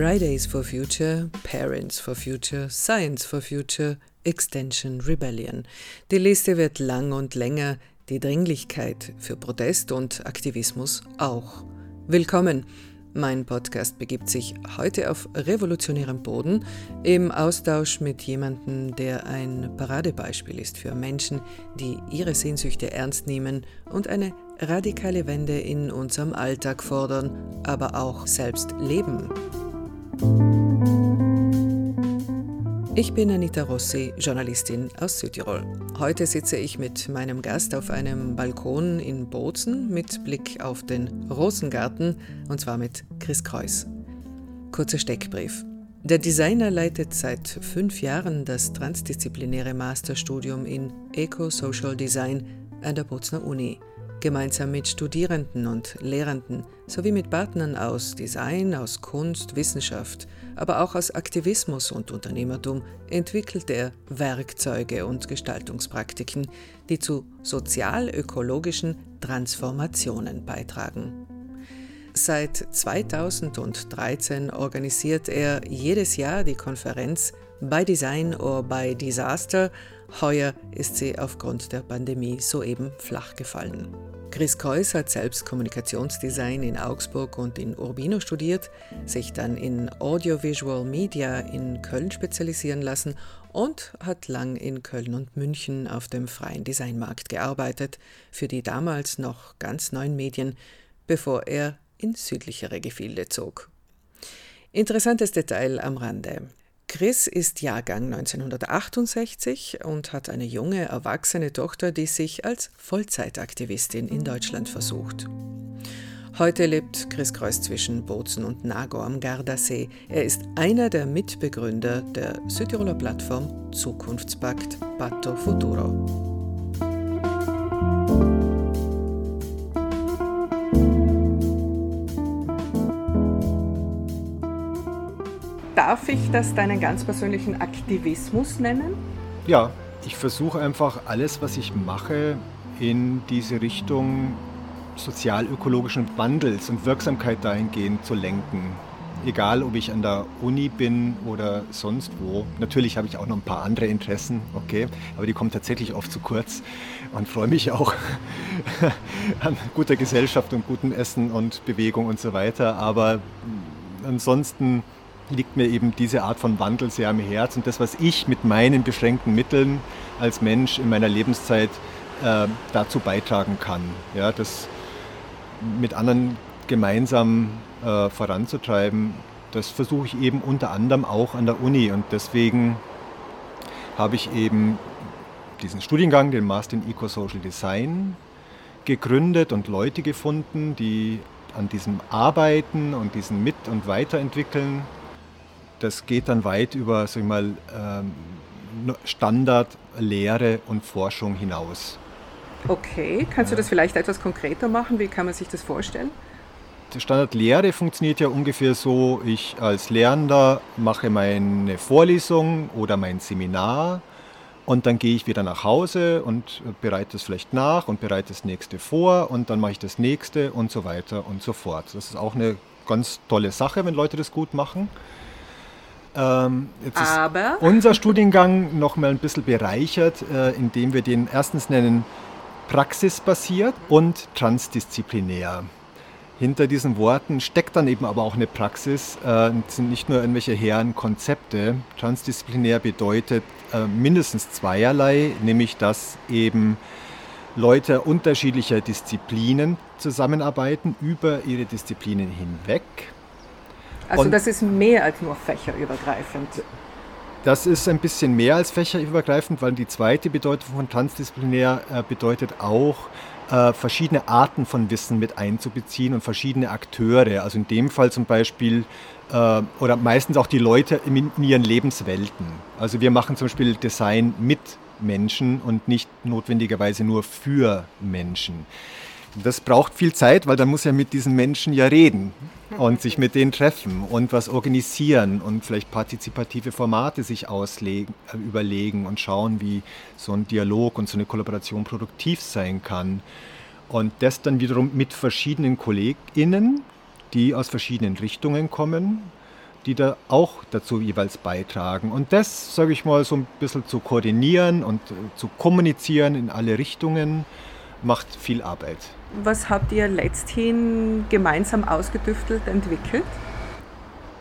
Fridays for Future, Parents for Future, Science for Future, Extension Rebellion. Die Liste wird lang und länger, die Dringlichkeit für Protest und Aktivismus auch. Willkommen! Mein Podcast begibt sich heute auf revolutionärem Boden im Austausch mit jemandem, der ein Paradebeispiel ist für Menschen, die ihre Sehnsüchte ernst nehmen und eine radikale Wende in unserem Alltag fordern, aber auch selbst leben. Ich bin Anita Rossi, Journalistin aus Südtirol. Heute sitze ich mit meinem Gast auf einem Balkon in Bozen mit Blick auf den Rosengarten und zwar mit Chris Kreuz. Kurzer Steckbrief. Der Designer leitet seit fünf Jahren das transdisziplinäre Masterstudium in Eco-Social Design an der Bozner Uni gemeinsam mit Studierenden und Lehrenden sowie mit Partnern aus Design, aus Kunst, Wissenschaft, aber auch aus Aktivismus und Unternehmertum entwickelt er Werkzeuge und Gestaltungspraktiken, die zu sozial-ökologischen Transformationen beitragen. Seit 2013 organisiert er jedes Jahr die Konferenz By Design or By Disaster. Heuer ist sie aufgrund der Pandemie soeben flach gefallen. Chris Kreuz hat selbst Kommunikationsdesign in Augsburg und in Urbino studiert, sich dann in Audiovisual Media in Köln spezialisieren lassen und hat lang in Köln und München auf dem freien Designmarkt gearbeitet, für die damals noch ganz neuen Medien, bevor er in südlichere Gefilde zog. Interessantes Detail am Rande. Chris ist Jahrgang 1968 und hat eine junge, erwachsene Tochter, die sich als Vollzeitaktivistin in Deutschland versucht. Heute lebt Chris Kreuz zwischen Bozen und Nago am Gardasee. Er ist einer der Mitbegründer der Südtiroler Plattform Zukunftspakt Patto Futuro. Darf ich das deinen ganz persönlichen Aktivismus nennen? Ja, ich versuche einfach alles, was ich mache, in diese Richtung sozial-ökologischen Wandels und Wirksamkeit dahingehend zu lenken. Egal, ob ich an der Uni bin oder sonst wo. Natürlich habe ich auch noch ein paar andere Interessen, okay, aber die kommen tatsächlich oft zu kurz und freue mich auch an guter Gesellschaft und gutem Essen und Bewegung und so weiter. Aber ansonsten liegt mir eben diese Art von Wandel sehr am Herz und das, was ich mit meinen beschränkten Mitteln als Mensch in meiner Lebenszeit äh, dazu beitragen kann. Ja, das mit anderen gemeinsam äh, voranzutreiben, das versuche ich eben unter anderem auch an der Uni und deswegen habe ich eben diesen Studiengang, den Master in Eco-Social Design, gegründet und Leute gefunden, die an diesem arbeiten und diesen mit- und weiterentwickeln das geht dann weit über sag ich mal, ähm, Standard, Lehre und Forschung hinaus. Okay, kannst du das vielleicht etwas konkreter machen? Wie kann man sich das vorstellen? Die Standardlehre funktioniert ja ungefähr so, ich als Lernender mache meine Vorlesung oder mein Seminar und dann gehe ich wieder nach Hause und bereite es vielleicht nach und bereite das nächste vor und dann mache ich das nächste und so weiter und so fort. Das ist auch eine ganz tolle Sache, wenn Leute das gut machen. Ähm, Aber unser Studiengang noch mal ein bisschen bereichert, äh, indem wir den erstens nennen praxisbasiert und transdisziplinär. Hinter diesen Worten steckt dann eben aber auch eine Praxis, äh, sind nicht nur irgendwelche hehren Konzepte. Transdisziplinär bedeutet äh, mindestens zweierlei, nämlich dass eben Leute unterschiedlicher Disziplinen zusammenarbeiten über ihre Disziplinen hinweg also und das ist mehr als nur fächerübergreifend. Das ist ein bisschen mehr als fächerübergreifend, weil die zweite Bedeutung von transdisziplinär äh, bedeutet auch, äh, verschiedene Arten von Wissen mit einzubeziehen und verschiedene Akteure. Also in dem Fall zum Beispiel äh, oder meistens auch die Leute in, in ihren Lebenswelten. Also wir machen zum Beispiel Design mit Menschen und nicht notwendigerweise nur für Menschen. Das braucht viel Zeit, weil dann muss er mit diesen Menschen ja reden und sich mit denen treffen und was organisieren und vielleicht partizipative Formate sich auslegen, äh, überlegen und schauen, wie so ein Dialog und so eine Kollaboration produktiv sein kann. Und das dann wiederum mit verschiedenen KollegInnen, die aus verschiedenen Richtungen kommen. die da auch dazu jeweils beitragen. Und das, sage ich mal, so ein bisschen zu koordinieren und äh, zu kommunizieren in alle Richtungen, macht viel Arbeit. Was habt ihr letzthin gemeinsam ausgetüftelt, entwickelt?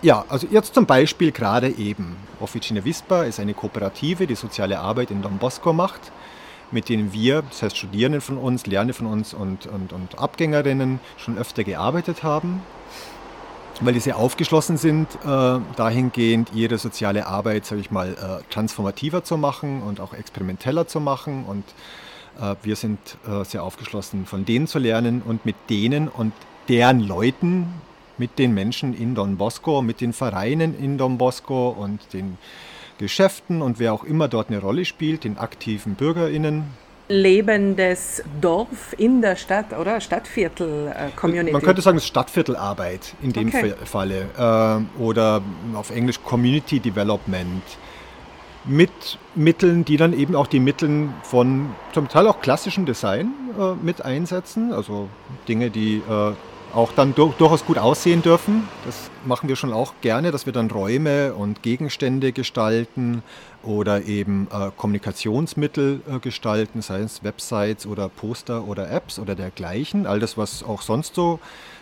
Ja, also jetzt zum Beispiel gerade eben. Officina Vispa ist eine Kooperative, die soziale Arbeit in Don Bosco macht, mit denen wir, das heißt Studierende von uns, Lernende von uns und, und, und Abgängerinnen schon öfter gearbeitet haben weil die sehr aufgeschlossen sind, äh, dahingehend ihre soziale Arbeit, sage ich mal, äh, transformativer zu machen und auch experimenteller zu machen. Und wir sind äh, sehr aufgeschlossen, von denen zu lernen und mit denen und deren Leuten, mit den Menschen in Don Bosco, mit den Vereinen in Don Bosco und den Geschäften und wer auch immer dort eine Rolle spielt, den aktiven BürgerInnen, lebendes Dorf in der Stadt, oder? Stadtviertel-Community. Man könnte sagen, es ist Stadtviertelarbeit in dem okay. Falle. Äh, oder auf Englisch Community Development. Mit Mitteln, die dann eben auch die Mittel von zum Teil auch klassischem Design äh, mit einsetzen. Also Dinge, die äh, auch dann durch, durchaus gut aussehen dürfen. Das machen wir schon auch gerne, dass wir dann Räume und Gegenstände gestalten oder eben äh, Kommunikationsmittel äh, gestalten, sei es Websites oder Poster oder Apps oder dergleichen. All das, was auch sonst so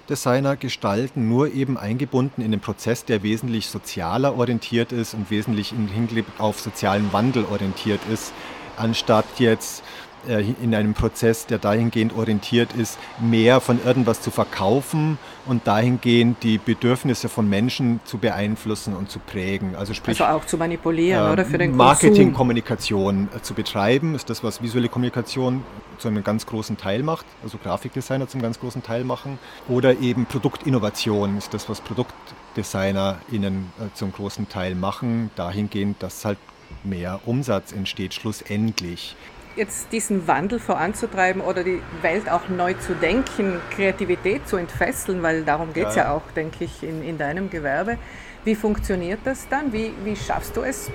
Designer gestalten, nur eben eingebunden in den Prozess, der wesentlich sozialer orientiert ist und wesentlich im Hinblick auf sozialen Wandel orientiert ist, anstatt jetzt äh, in einem Prozess, der dahingehend orientiert ist, mehr von irgendwas zu verkaufen und dahingehend die Bedürfnisse von Menschen zu beeinflussen und zu prägen. Also, sprich, also auch zu manipulieren äh, oder für den Marketingkommunikation äh, zu betreiben, ist das, was visuelle Kommunikation zu einem ganz großen Teil macht, also Grafikdesigner zum ganz großen Teil machen. Oder eben Produktinnovation ist das, was ProduktdesignerInnen äh, zum großen Teil machen, dahingehend, dass halt mehr Umsatz entsteht, schlussendlich jetzt diesen Wandel voranzutreiben oder die Welt auch neu zu denken, Kreativität zu entfesseln, weil darum geht es ja. ja. auch, denke ich, in, in deinem Gewerbe. Wie funktioniert das dann? Wie, wie schaffst du es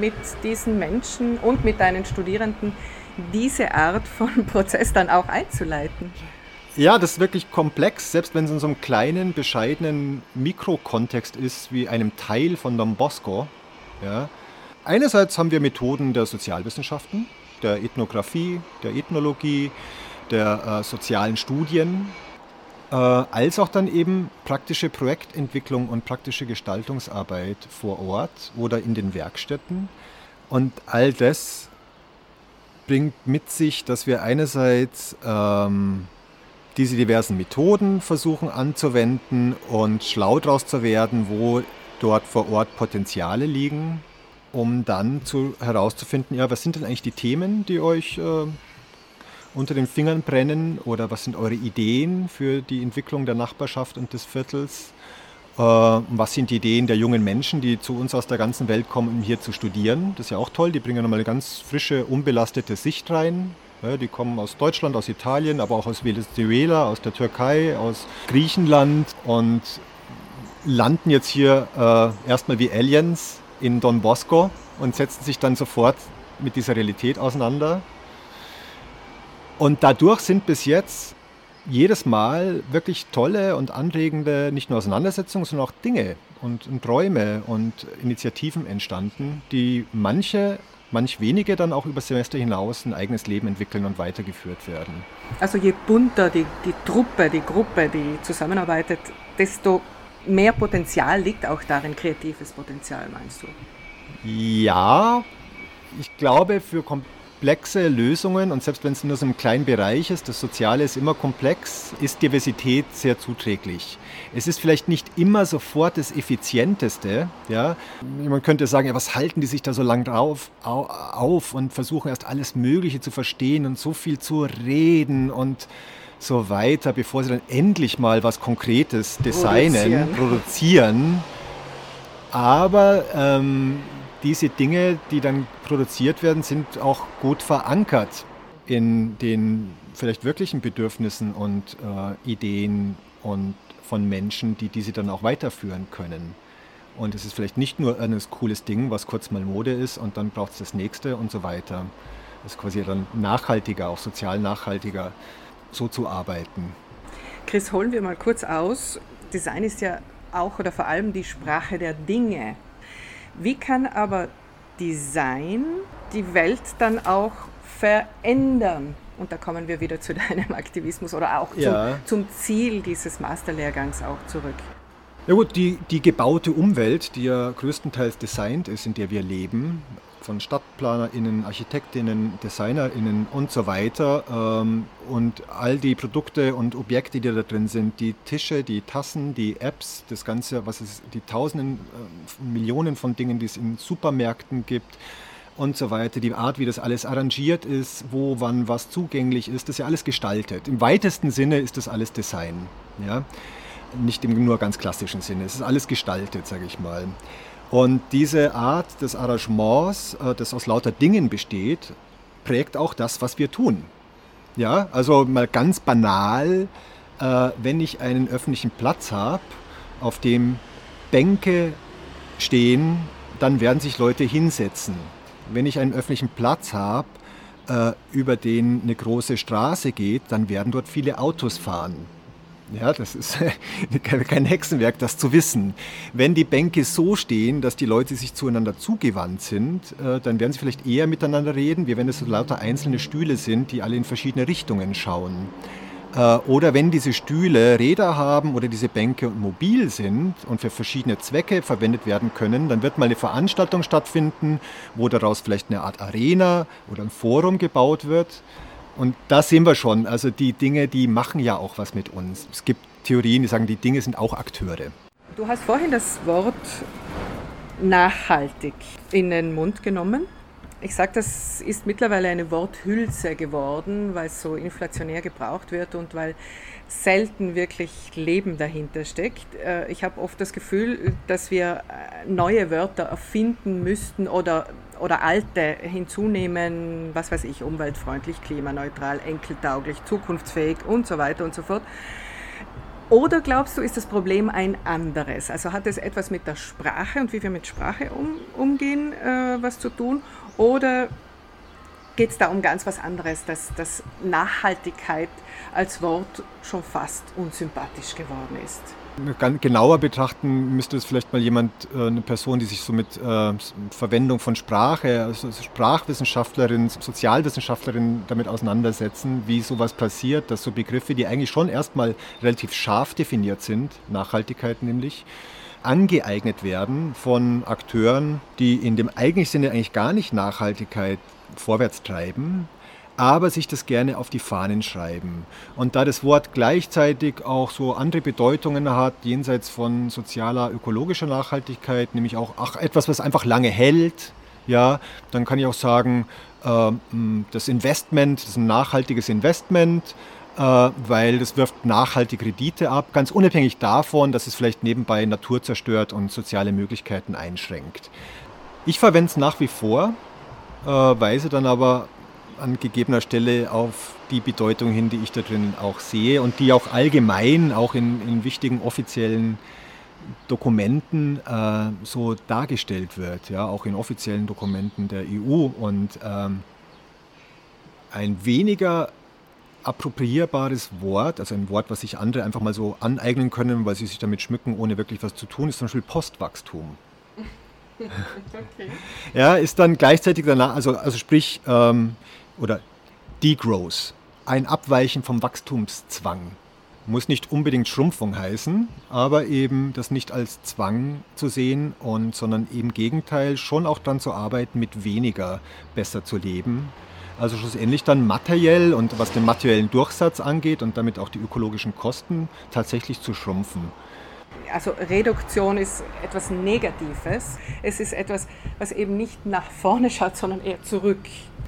mit diesen Menschen und mit deinen Studierenden, diese Art von Prozess dann auch einzuleiten? Ja, das ist wirklich komplex, selbst wenn es in so einem kleinen, bescheidenen Mikrokontext ist, wie einem Teil von Don Bosco. Ja. Einerseits haben wir Methoden der Sozialwissenschaften, der Ethnographie, der Ethnologie, der äh, sozialen Studien, äh, als auch dann eben praktische Projektentwicklung und praktische Gestaltungsarbeit vor Ort oder in den Werkstätten. Und all das bringt mit sich, dass wir einerseits ähm, diese diversen Methoden versuchen anzuwenden und schlau daraus zu werden, wo dort vor Ort Potenziale liegen, um dann zu, herauszufinden, ja, was sind denn eigentlich die Themen, die euch äh, unter den Fingern brennen oder was sind eure Ideen für die Entwicklung der Nachbarschaft und des Viertels? Äh, was sind die Ideen der jungen Menschen, die zu uns aus der ganzen Welt kommen, um hier zu studieren? Das ist ja auch toll, die bringen nochmal eine ganz frische, unbelastete Sicht rein. Ja, die kommen aus Deutschland, aus Italien, aber auch aus Venezuela, aus der Türkei, aus Griechenland und landen jetzt hier äh, erstmal wie Aliens in Don Bosco und setzen sich dann sofort mit dieser Realität auseinander. Und dadurch sind bis jetzt jedes Mal wirklich tolle und anregende, nicht nur Auseinandersetzungen, sondern auch Dinge und, und Träume und Initiativen entstanden, die manche manch wenige dann auch über Semester hinaus ein eigenes Leben entwickeln und weitergeführt werden. Also je bunter die, die Truppe, die Gruppe, die zusammenarbeitet, desto mehr Potenzial liegt auch darin, kreatives Potenzial, meinst du? Ja, ich glaube, für komplexe Lösungen und selbst wenn es nur so ein kleinen Bereich ist, das Soziale ist immer komplex, ist Diversität sehr zuträglich. Es ist vielleicht nicht immer sofort das Effizienteste. Ja? Man könnte sagen, ja, was halten die sich da so lange drauf auf und versuchen erst alles Mögliche zu verstehen und so viel zu reden und so weiter, bevor sie dann endlich mal was Konkretes designen, produzieren. produzieren. Aber ähm, diese Dinge, die dann produziert werden, sind auch gut verankert in den vielleicht wirklichen Bedürfnissen und äh, Ideen und von Menschen, die diese dann auch weiterführen können. Und es ist vielleicht nicht nur ein cooles Ding, was kurz mal Mode ist und dann braucht es das nächste und so weiter. Das ist quasi dann nachhaltiger, auch sozial nachhaltiger so zu arbeiten. Chris, holen wir mal kurz aus. Design ist ja auch oder vor allem die Sprache der Dinge. Wie kann aber Design die Welt dann auch verändern? Und da kommen wir wieder zu deinem Aktivismus oder auch ja. zum, zum Ziel dieses Masterlehrgangs auch zurück. Ja gut, die, die gebaute Umwelt, die ja größtenteils designt ist, in der wir leben, von StadtplanerInnen, ArchitektInnen, DesignerInnen und so weiter. Ähm, und all die Produkte und Objekte, die da drin sind, die Tische, die Tassen, die Apps, das Ganze, was es, die Tausenden, äh, Millionen von Dingen, die es in Supermärkten gibt und so weiter, die Art, wie das alles arrangiert ist, wo, wann, was zugänglich ist, das ist ja alles gestaltet. Im weitesten Sinne ist das alles Design. Ja? Nicht im nur ganz klassischen Sinne. Es ist alles gestaltet, sage ich mal. Und diese Art des Arrangements, äh, das aus lauter Dingen besteht, prägt auch das, was wir tun. Ja, also mal ganz banal, äh, wenn ich einen öffentlichen Platz habe, auf dem Bänke stehen, dann werden sich Leute hinsetzen. Wenn ich einen öffentlichen Platz habe, äh, über den eine große Straße geht, dann werden dort viele Autos fahren. Ja, das ist kein Hexenwerk, das zu wissen. Wenn die Bänke so stehen, dass die Leute sich zueinander zugewandt sind, äh, dann werden sie vielleicht eher miteinander reden, wie wenn es so lauter einzelne Stühle sind, die alle in verschiedene Richtungen schauen. Äh, oder wenn diese Stühle Räder haben oder diese Bänke mobil sind und für verschiedene Zwecke verwendet werden können, dann wird mal eine Veranstaltung stattfinden, wo daraus vielleicht eine Art Arena oder ein Forum gebaut wird. Und da sehen wir schon, also die Dinge, die machen ja auch was mit uns. Es gibt Theorien, die sagen, die Dinge sind auch Akteure. Du hast vorhin das Wort nachhaltig in den Mund genommen. Ich sage, das ist mittlerweile eine Worthülse geworden, weil es so inflationär gebraucht wird und weil selten wirklich Leben dahinter steckt. Äh, ich habe oft das Gefühl, dass wir äh, neue Wörter erfinden müssten oder oder alte hinzunehmen, was weiß ich, umweltfreundlich, klimaneutral, enkeltauglich, zukunftsfähig und so weiter und so fort. Oder glaubst du, ist das Problem ein anderes? Also hat es etwas mit der Sprache und wie wir mit Sprache um, umgehen, äh, was zu tun? Oder geht es da um ganz was anderes, dass, dass Nachhaltigkeit als Wort schon fast unsympathisch geworden ist? Genauer betrachten müsste es vielleicht mal jemand, äh, eine Person, die sich so mit äh, Verwendung von Sprache, also Sprachwissenschaftlerin, Sozialwissenschaftlerin damit auseinandersetzen, wie sowas passiert, dass so Begriffe, die eigentlich schon erstmal relativ scharf definiert sind, Nachhaltigkeit nämlich, angeeignet werden von Akteuren, die in dem eigentlichen Sinne eigentlich gar nicht Nachhaltigkeit vorwärts treiben, aber sich das gerne auf die Fahnen schreiben. Und da das Wort gleichzeitig auch so andere Bedeutungen hat, jenseits von sozialer, ökologischer Nachhaltigkeit, nämlich auch ach, etwas, was einfach lange hält, ja, dann kann ich auch sagen, äh, das Investment, das ist ein nachhaltiges Investment, äh, weil das wirft nachhaltig Kredite ab, ganz unabhängig davon, dass es vielleicht nebenbei Natur zerstört und soziale Möglichkeiten einschränkt. Ich verwende es nach wie vor, äh, weise dann aber an gegebener Stelle auf die Bedeutung hin, die ich da drin auch sehe und die auch allgemein, auch in, in wichtigen offiziellen Dokumenten äh, so dargestellt wird, ja, auch in offiziellen Dokumenten der EU. Und ähm, ein weniger appropriierbares Wort, also ein Wort, was sich andere einfach mal so aneignen können, weil sie sich damit schmücken, ohne wirklich was zu tun, ist zum Beispiel Postwachstum. Okay. Ja, ist dann gleichzeitig danach, also, also sprich, ähm, oder Degrowth, ein Abweichen vom Wachstumszwang. Muss nicht unbedingt Schrumpfung heißen, aber eben das nicht als Zwang zu sehen und sondern im Gegenteil schon auch dann zu arbeiten, mit weniger besser zu leben. Also schlussendlich dann materiell und was den materiellen Durchsatz angeht und damit auch die ökologischen Kosten tatsächlich zu schrumpfen. Also Reduktion ist etwas Negatives. Es ist etwas, was eben nicht nach vorne schaut, sondern eher zurück.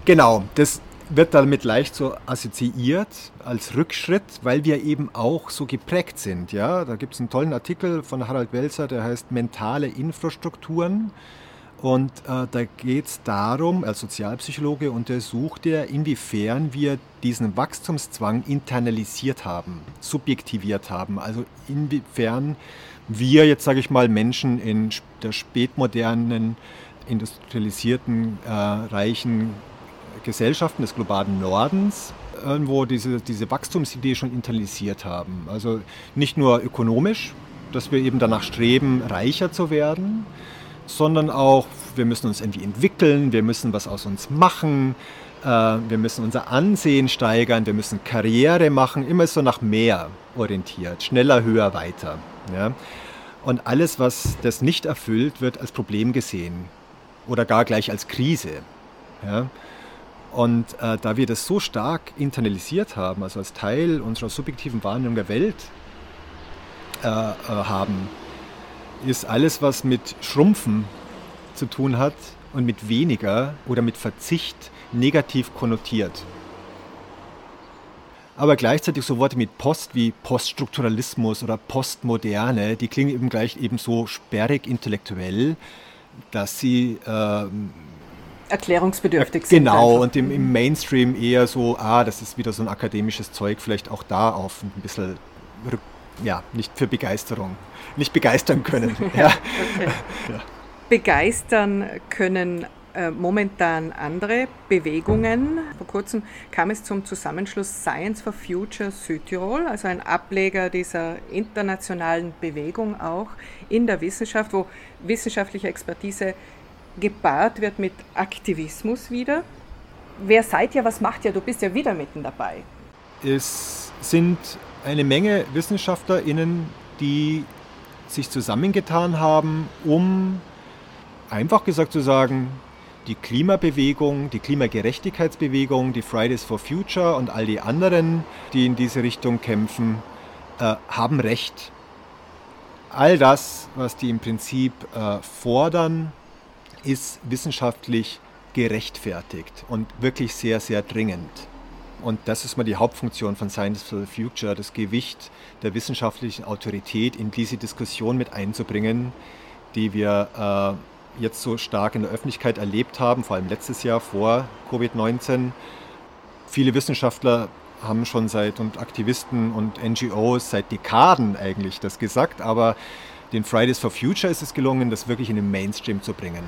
Genau, das wird damit leicht so assoziiert als Rückschritt, weil wir eben auch so geprägt sind. Ja? Da gibt es einen tollen Artikel von Harald Welzer, der heißt Mentale Infrastrukturen. Und äh, da geht es darum, als Sozialpsychologe untersucht er, inwiefern wir diesen Wachstumszwang internalisiert haben, subjektiviert haben. Also inwiefern wir jetzt, sage ich mal, Menschen in der spätmodernen, industrialisierten, äh, reichen Gesellschaften des globalen Nordens irgendwo diese, diese Wachstumsidee schon internalisiert haben. Also nicht nur ökonomisch, dass wir eben danach streben, reicher zu werden, sondern auch, wir müssen uns irgendwie entwickeln, wir müssen was aus uns machen, äh, wir müssen unser Ansehen steigern, wir müssen Karriere machen, immer so nach mehr orientiert, schneller, höher, weiter. Ja? Und alles, was das nicht erfüllt, wird als Problem gesehen oder gar gleich als Krise. Ja? Und äh, da wir das so stark internalisiert haben, also als Teil unserer subjektiven Wahrnehmung der Welt äh, äh, haben, ist alles, was mit Schrumpfen zu tun hat und mit weniger oder mit Verzicht negativ konnotiert. Aber gleichzeitig so Worte mit Post wie Poststrukturalismus oder Postmoderne, die klingen eben gleich eben so sperrig intellektuell, dass sie äh, erklärungsbedürftig sind. Genau, einfach. und im, im, Mainstream eher so, ah, das ist wieder so ein akademisches Zeug, vielleicht auch da auf ein bisschen, ja, nicht für Begeisterung, nicht begeistern können. ja. Okay. ja. Begeistern können äh, momentan andere Bewegungen. Vor kurzem kam es zum Zusammenschluss Science for Future Südtirol, also ein Ableger dieser internationalen Bewegung auch in der Wissenschaft, wo wissenschaftliche Expertise gepaart wird mit Aktivismus wieder. Wer seid ihr, was macht ihr? Du bist ja wieder mitten dabei. Es sind eine Menge WissenschaftlerInnen, die sich zusammengetan haben, um einfach gesagt zu sagen, die Klimabewegung, die Klimagerechtigkeitsbewegung, die Fridays for Future und all die anderen, die in diese Richtung kämpfen, äh, haben Recht. All das, was die im Prinzip äh, fordern, ist wissenschaftlich gerechtfertigt und wirklich sehr, sehr dringend. Und das ist mal die Hauptfunktion von Science for the Future, das Gewicht der wissenschaftlichen Autorität in diese Diskussion mit einzubringen, die wir äh, jetzt so stark in der Öffentlichkeit erlebt haben, vor allem letztes Jahr vor Covid-19. Viele Wissenschaftler haben schon seit und Aktivisten und NGOs seit Dekaden eigentlich das gesagt, aber den Fridays for Future ist es gelungen, das wirklich in den Mainstream zu bringen.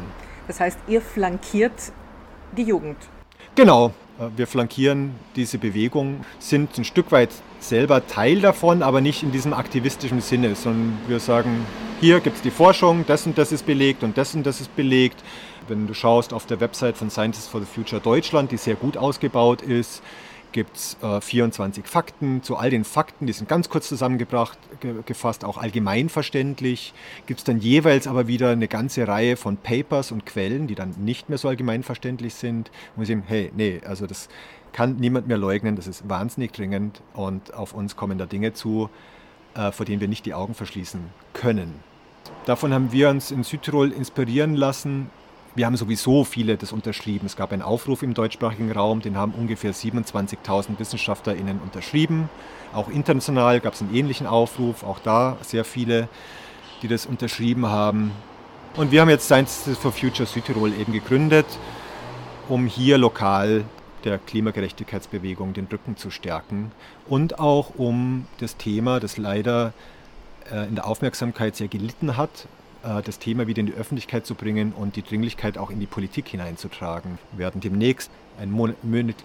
Das heißt, ihr flankiert die Jugend. Genau, äh, wir flankieren diese Bewegung, sind ein Stück weit selber Teil davon, aber nicht in diesem aktivistischen Sinne, sondern wir sagen, hier gibt es die Forschung, das und das ist belegt und das und das ist belegt. Wenn du schaust auf der Website von Scientists for the Future Deutschland, die sehr gut ausgebaut ist, gibt es äh, 24 Fakten. Zu all den Fakten, die sind ganz kurz zusammengebracht, ge gefasst, auch allgemeinverständlich. Gibt es dann jeweils aber wieder eine ganze Reihe von Papers und Quellen, die dann nicht mehr so allgemeinverständlich sind. Und sehen, hey, nee, also das kann niemand mehr leugnen, das ist wahnsinnig dringend und auf uns kommen da Dinge zu, äh, vor denen wir nicht die Augen verschließen können. Davon haben wir uns in Südtirol inspirieren lassen, wir haben sowieso viele das unterschrieben. Es gab einen Aufruf im deutschsprachigen Raum, den haben ungefähr 27.000 WissenschaftlerInnen unterschrieben. Auch international gab es einen ähnlichen Aufruf, auch da sehr viele, die das unterschrieben haben. Und wir haben jetzt Science for Future Südtirol eben gegründet, um hier lokal der Klimagerechtigkeitsbewegung den Rücken zu stärken und auch um das Thema, das leider äh, in der Aufmerksamkeit sehr gelitten hat, das Thema wieder in die Öffentlichkeit zu bringen und die Dringlichkeit auch in die Politik hineinzutragen. Wir werden demnächst einen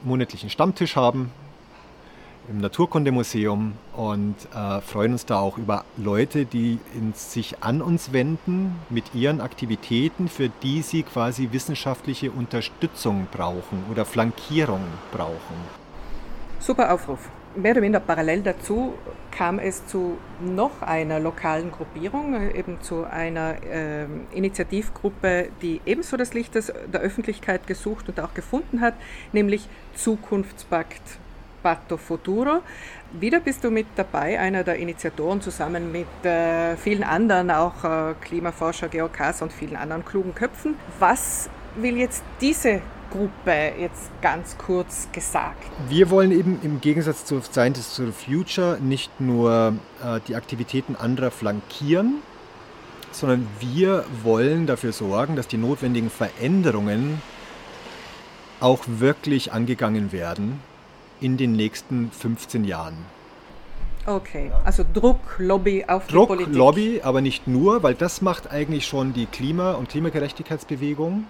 monatlichen Stammtisch haben im Naturkundemuseum und äh, freuen uns da auch über Leute, die sich an uns wenden mit ihren Aktivitäten, für die sie quasi wissenschaftliche Unterstützung brauchen oder Flankierung brauchen. Super Aufruf mehr oder minder parallel dazu kam es zu noch einer lokalen Gruppierung, eben zu einer äh, Initiativgruppe, die ebenso das Licht des, der Öffentlichkeit gesucht und auch gefunden hat, nämlich Zukunftspakt Patto Futuro. Wieder bist du mit dabei, einer der Initiatoren zusammen mit äh, vielen anderen, auch äh, Klimaforscher, GeoKs und vielen anderen klugen Köpfen. Was will jetzt diese Gruppe jetzt ganz kurz gesagt? Wir wollen eben im Gegensatz zu Scientists for the Future nicht nur äh, die Aktivitäten anderer flankieren, sondern wir wollen dafür sorgen, dass die notwendigen Veränderungen auch wirklich angegangen werden in den nächsten 15 Jahren. Okay, also Druck, Lobby auf Druck, die Politik. Druck, Lobby, aber nicht nur, weil das macht eigentlich schon die Klima- und Klimagerechtigkeitsbewegung.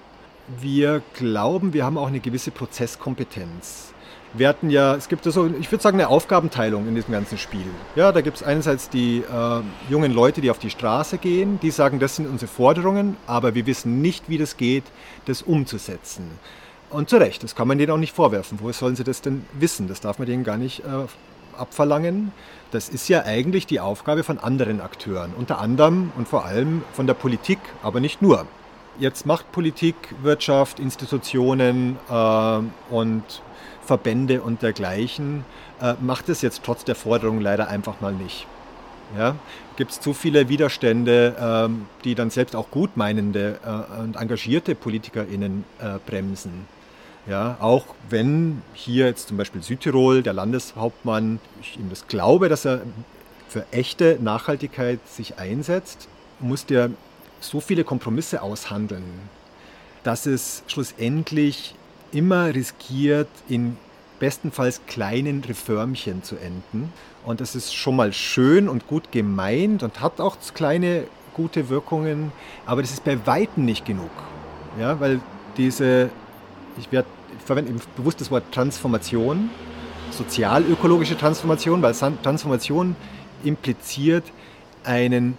Wir glauben, wir haben auch eine gewisse Prozesskompetenz. wir hatten ja, es gibt so, ich würde sagen, eine Aufgabenteilung in diesem ganzen Spiel. Ja, da gibt es einerseits die äh, jungen Leute, die auf die Straße gehen, die sagen, das sind unsere Forderungen, aber wir wissen nicht, wie das geht, das umzusetzen. Und zu Recht, das kann man denen auch nicht vorwerfen. Wo sollen sie das denn wissen? Das darf man denen gar nicht äh, abverlangen. Das ist ja eigentlich die Aufgabe von anderen Akteuren, unter anderem und vor allem von der Politik, aber nicht nur. Jetzt macht Politik, Wirtschaft, Institutionen äh, und Verbände und dergleichen, äh, macht es jetzt trotz der Forderung leider einfach mal nicht. Ja? Gibt es zu viele Widerstände, ähm, die dann selbst auch gutmeinende äh, und engagierte PolitikerInnen äh, bremsen. Ja, auch wenn hier jetzt zum Beispiel Südtirol, der Landeshauptmann, ich ihm das glaube, dass er für echte Nachhaltigkeit sich einsetzt, muss der so viele Kompromisse aushandeln, dass es schlussendlich immer riskiert, in bestenfalls kleinen Reformchen zu enden. Und das ist schon mal schön und gut gemeint und hat auch kleine gute Wirkungen, aber das ist bei Weitem nicht genug. Ja, weil diese, ich werde verwende bewusst das Wort Transformation, sozialökologische Transformation, weil Transformation impliziert einen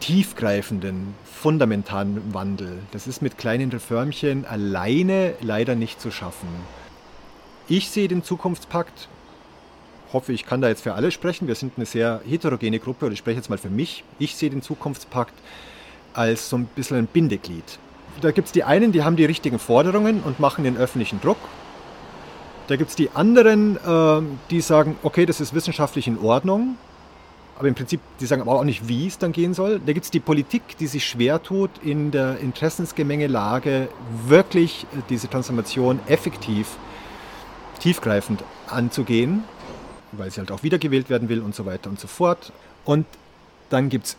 tiefgreifenden, fundamentalen Wandel. Das ist mit kleinen Reformchen alleine leider nicht zu schaffen. Ich sehe den Zukunftspakt, hoffe, ich kann da jetzt für alle sprechen. Wir sind eine sehr heterogene Gruppe und ich spreche jetzt mal für mich. Ich sehe den Zukunftspakt als so ein bisschen ein Bindeglied. Da gibt es die einen, die haben die richtigen Forderungen und machen den öffentlichen Druck. Da gibt es die anderen, äh, die sagen, okay, das ist wissenschaftlich in Ordnung, aber im Prinzip, die sagen aber auch nicht, wie es dann gehen soll. Da gibt es die Politik, die sich schwer tut, in der Interessensgemengelage wirklich äh, diese Transformation effektiv, tiefgreifend anzugehen, weil sie halt auch wiedergewählt werden will und so weiter und so fort. Und dann gibt es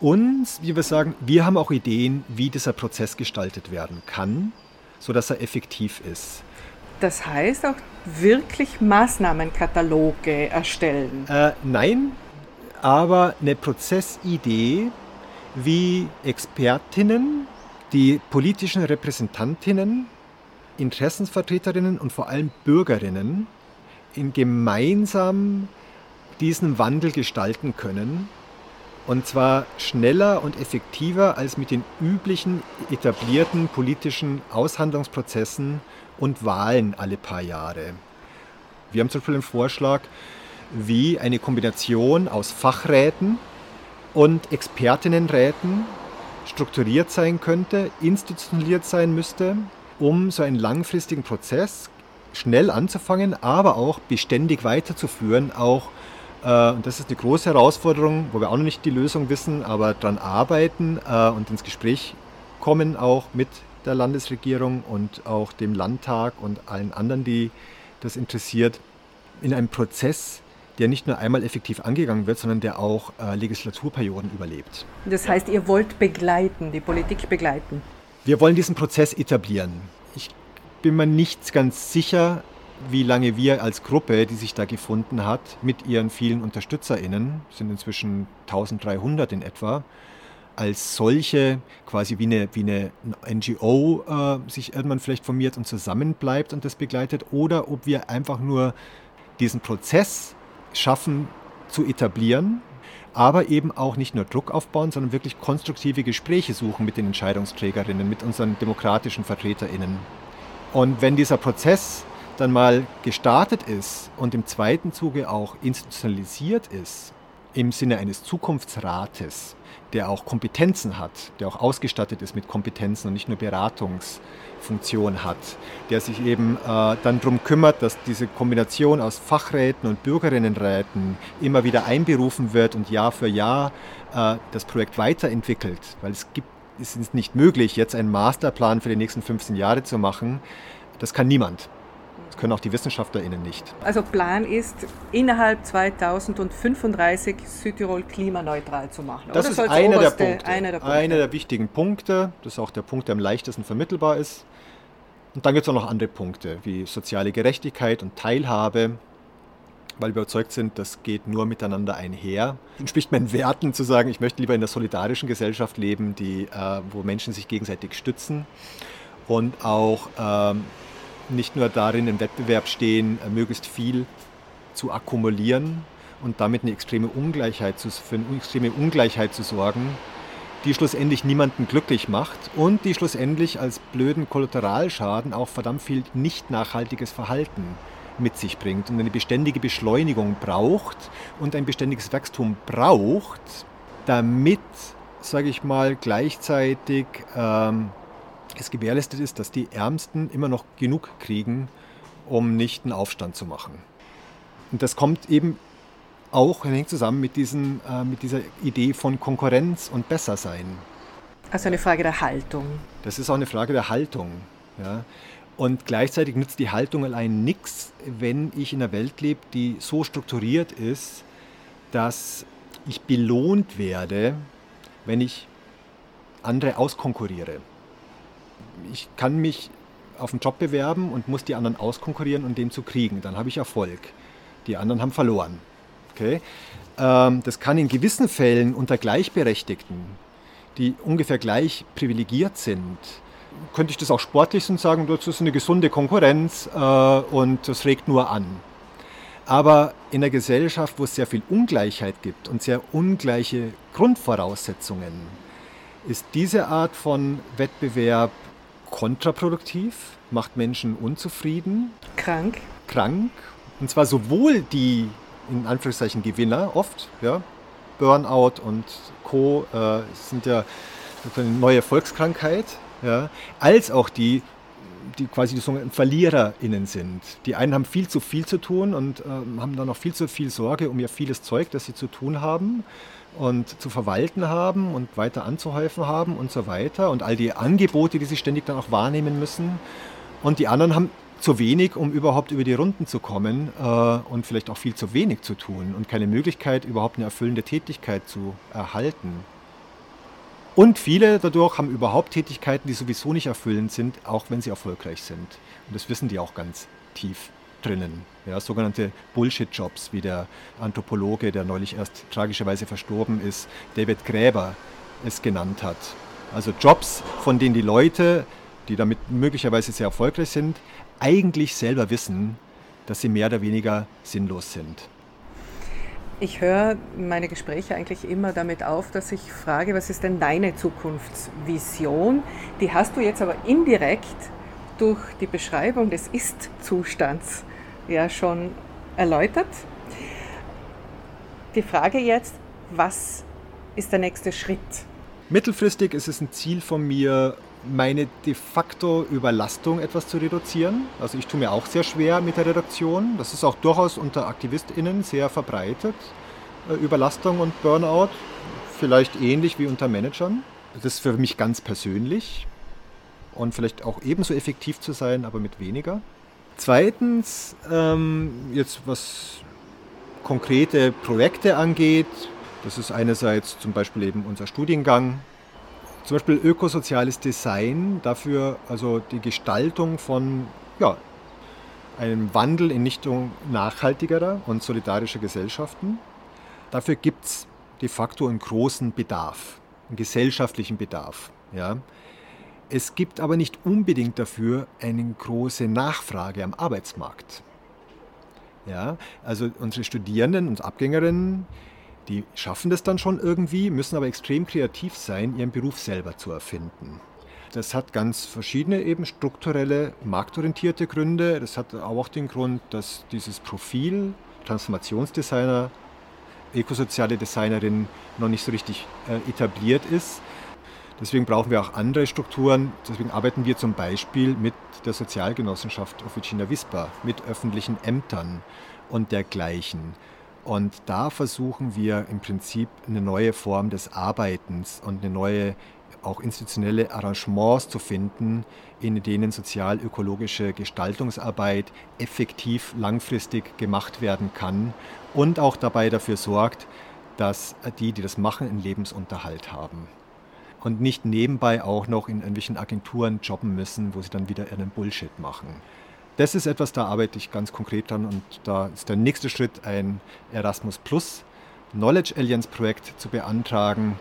uns, wie wir sagen, wir haben auch Ideen, wie dieser Prozess gestaltet werden kann, sodass er effektiv ist. Das heißt auch wirklich Maßnahmenkataloge erstellen? Äh, nein, aber eine Prozessidee, wie Expertinnen, die politischen Repräsentantinnen, Interessensvertreterinnen und vor allem Bürgerinnen in gemeinsam diesen Wandel gestalten können. Und zwar schneller und effektiver als mit den üblichen etablierten politischen Aushandlungsprozessen und Wahlen alle paar Jahre. Wir haben zum Beispiel einen Vorschlag, wie eine Kombination aus Fachräten und Expertinnenräten strukturiert sein könnte, institutionalisiert sein müsste, um so einen langfristigen Prozess schnell anzufangen, aber auch beständig weiterzuführen, auch äh, und das ist eine große Herausforderung, wo wir auch noch nicht die Lösung wissen, aber daran arbeiten äh, und ins Gespräch kommen auch mit der Landesregierung und auch dem Landtag und allen anderen, die das interessiert, in einem Prozess der nicht nur einmal effektiv angegangen wird, sondern der auch äh, Legislaturperioden überlebt. Das heißt, ihr wollt begleiten, die Politik begleiten? Wir wollen diesen Prozess etablieren. Ich bin mir nicht ganz sicher, wie lange wir als Gruppe, die sich da gefunden hat, mit ihren vielen UnterstützerInnen, sind inzwischen 1300 in etwa, als solche quasi wie eine, wie eine NGO äh, sich irgendwann vielleicht formiert und zusammenbleibt und das begleitet oder ob wir einfach nur diesen Prozess schaffen zu etablieren, aber eben auch nicht nur Druck aufbauen, sondern wirklich konstruktive Gespräche suchen mit den Entscheidungsträgerinnen, mit unseren demokratischen Vertreterinnen. Und wenn dieser Prozess dann mal gestartet ist und im zweiten Zuge auch institutionalisiert ist, im Sinne eines Zukunftsrates, der auch Kompetenzen hat, der auch ausgestattet ist mit Kompetenzen und nicht nur Beratungsfunktion hat, der sich eben äh, dann darum kümmert, dass diese Kombination aus Fachräten und Bürgerinnenräten immer wieder einberufen wird und Jahr für Jahr äh, das Projekt weiterentwickelt, weil es gibt es ist nicht möglich, jetzt einen Masterplan für die nächsten 15 Jahre zu machen. Das kann niemand. Das können auch die WissenschaftlerInnen nicht. Also Plan ist, innerhalb 2035 Südtirol klimaneutral zu machen. Das ist einer der, Punkte, einer der Punkte. Einer der wichtigen Punkte. Das ist auch der Punkt, der am leichtesten vermittelbar ist. Und dann gibt es auch noch andere Punkte, wie soziale Gerechtigkeit und Teilhabe, weil wir überzeugt sind, das geht nur miteinander einher. Entspricht meinen Werten zu sagen, ich möchte lieber in einer solidarischen Gesellschaft leben, die, äh, wo Menschen sich gegenseitig stützen und auch ähm, nicht nur darin im Wettbewerb stehen, äh, möglichst viel zu akkumulieren und damit eine extreme Ungleichheit zu, für eine extreme Ungleichheit zu sorgen, die schlussendlich niemanden glücklich macht und die schlussendlich als blöden Kollateralschaden auch verdammt viel nicht nachhaltiges Verhalten mit sich bringt und eine beständige Beschleunigung braucht und ein beständiges Wachstum braucht, damit, sage ich mal, gleichzeitig ähm, es gewährleistet ist, dass die Ärmsten immer noch genug kriegen, um nicht einen Aufstand zu machen. Und das kommt eben auch, hängt zusammen mit, diesen, äh, mit dieser Idee von Konkurrenz und Bessersein. Also eine Frage der Haltung. Das ist auch eine Frage der Haltung. Ja. Und gleichzeitig nützt die Haltung allein nichts, wenn ich in einer Welt lebe, die so strukturiert ist, dass ich belohnt werde, wenn ich andere auskonkurriere. Ich kann mich auf einen Job bewerben und muss die anderen auskonkurrieren und den zu kriegen. Dann habe ich Erfolg. Die anderen haben verloren. Okay? Ähm, das kann in gewissen Fällen unter Gleichberechtigten, die ungefähr gleich privilegiert sind, könnte ich das auch sportlich sagen, das ist eine gesunde Konkurrenz äh, und das regt nur an. Aber in einer Gesellschaft, wo es sehr viel Ungleichheit gibt und sehr ungleiche Grundvoraussetzungen, ist diese Art von Wettbewerb kontraproduktiv, macht Menschen unzufrieden. Krank. Krank. Und zwar sowohl die in Anführungszeichen Gewinner oft. Ja? Burnout und Co. Äh, sind ja eine neue Volkskrankheit, ja? als auch die, die quasi die sogenannten VerliererInnen sind. Die einen haben viel zu viel zu tun und äh, haben dann noch viel zu viel Sorge um ihr vieles Zeug, das sie zu tun haben und zu verwalten haben und weiter anzuhäufen haben und so weiter und all die Angebote, die sie ständig dann auch wahrnehmen müssen. Und die anderen haben zu wenig, um überhaupt über die Runden zu kommen äh, und vielleicht auch viel zu wenig zu tun und keine Möglichkeit, überhaupt eine erfüllende Tätigkeit zu erhalten. Und viele dadurch haben überhaupt Tätigkeiten, die sowieso nicht erfüllend sind, auch wenn sie erfolgreich sind. Und das wissen die auch ganz tief drinnen. Ja, sogenannte Bullshit-Jobs, wie der Anthropologe, der neulich erst tragischerweise verstorben ist, David Gräber es genannt hat. Also Jobs, von denen die Leute, die damit möglicherweise sehr erfolgreich sind, eigentlich selber wissen, dass sie mehr oder weniger sinnlos sind. Ich höre meine Gespräche eigentlich immer damit auf, dass ich frage, was ist denn deine Zukunftsvision? Die hast du jetzt aber indirekt durch die Beschreibung des Ist-Zustands ja schon erläutert. Die Frage jetzt, was ist der nächste Schritt? Mittelfristig ist es ein Ziel von mir, meine de facto Überlastung etwas zu reduzieren. Also ich tue mir auch sehr schwer mit der Reduktion. Das ist auch durchaus unter AktivistInnen sehr verbreitet. Äh, Überlastung und Burnout, vielleicht ähnlich wie unter Managern. Das ist für mich ganz persönlich und vielleicht auch ebenso effektiv zu sein, aber mit weniger. Zweitens, ähm, jetzt was konkrete Projekte angeht, das ist einerseits zum Beispiel eben unser Studiengang, zum Beispiel ökosoziales Design, dafür also die Gestaltung von ja, einem Wandel in Richtung nachhaltigerer und solidarischer Gesellschaften. Dafür gibt es de facto einen großen Bedarf, einen gesellschaftlichen Bedarf. Ja. Es gibt aber nicht unbedingt dafür eine große Nachfrage am Arbeitsmarkt. Ja, also unsere Studierenden und Abgängerinnen, die schaffen das dann schon irgendwie, müssen aber extrem kreativ sein, ihren Beruf selber zu erfinden. Das hat ganz verschiedene eben strukturelle, marktorientierte Gründe. Das hat auch den Grund, dass dieses Profil Transformationsdesigner, ökosoziale Designerin noch nicht so richtig äh, etabliert ist. Deswegen brauchen wir auch andere Strukturen. Deswegen arbeiten wir zum Beispiel mit der Sozialgenossenschaft Officina Vispa, mit öffentlichen Ämtern und dergleichen. Und da versuchen wir im Prinzip eine neue Form des Arbeitens und eine neue auch institutionelle Arrangements zu finden, in denen sozial-ökologische Gestaltungsarbeit effektiv langfristig gemacht werden kann und auch dabei dafür sorgt, dass die, die das machen, einen Lebensunterhalt haben. Und nicht nebenbei auch noch in irgendwelchen Agenturen jobben müssen, wo sie dann wieder ihren Bullshit machen das ist etwas, da arbeite ich ganz konkret dran und da ist der nächste Schritt, ein Erasmus Plus Knowledge Alliance Projekt zu beantragen,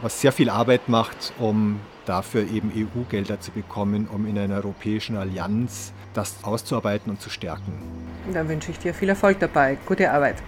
was sehr viel Arbeit macht, um dafür eben EU-Gelder zu bekommen, um in einer europäischen Allianz das auszuarbeiten und zu stärken. Dann wünsche ich dir viel Erfolg dabei. Gute Arbeit.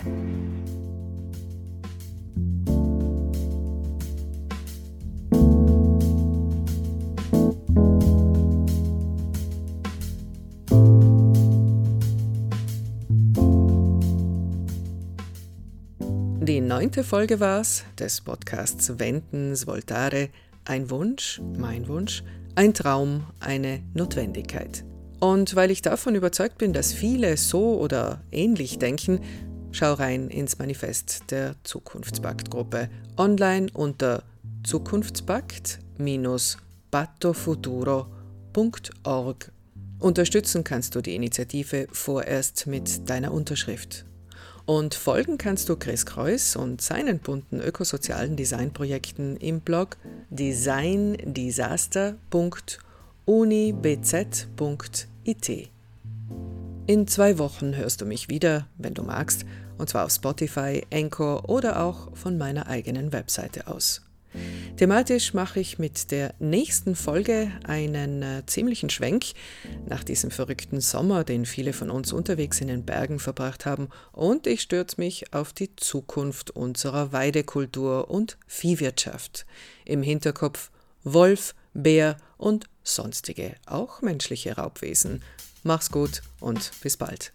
Neunte Folge war es des Podcasts Wendens Voltare. Ein Wunsch, mein Wunsch, ein Traum, eine Notwendigkeit. Und weil ich davon überzeugt bin, dass viele so oder ähnlich denken, schau rein ins Manifest der Zukunftspakt-Gruppe online unter zukunftspakt-pattofuturo.org. Unterstützen kannst du die Initiative vorerst mit deiner Unterschrift. Und folgen kannst du Chris Kreuz und seinen bunten ökosozialen Designprojekten im Blog designdisaster.unibz.it. In zwei Wochen hörst du mich wieder, wenn du magst, und zwar auf Spotify, Anchor oder auch von meiner eigenen Webseite aus. Thematisch mache ich mit der nächsten Folge einen äh, ziemlichen Schwenk nach diesem verrückten Sommer, den viele von uns unterwegs in den Bergen verbracht haben, und ich stürze mich auf die Zukunft unserer Weidekultur und Viehwirtschaft. Im Hinterkopf Wolf, Bär und sonstige, auch menschliche Raubwesen. Mach's gut und bis bald.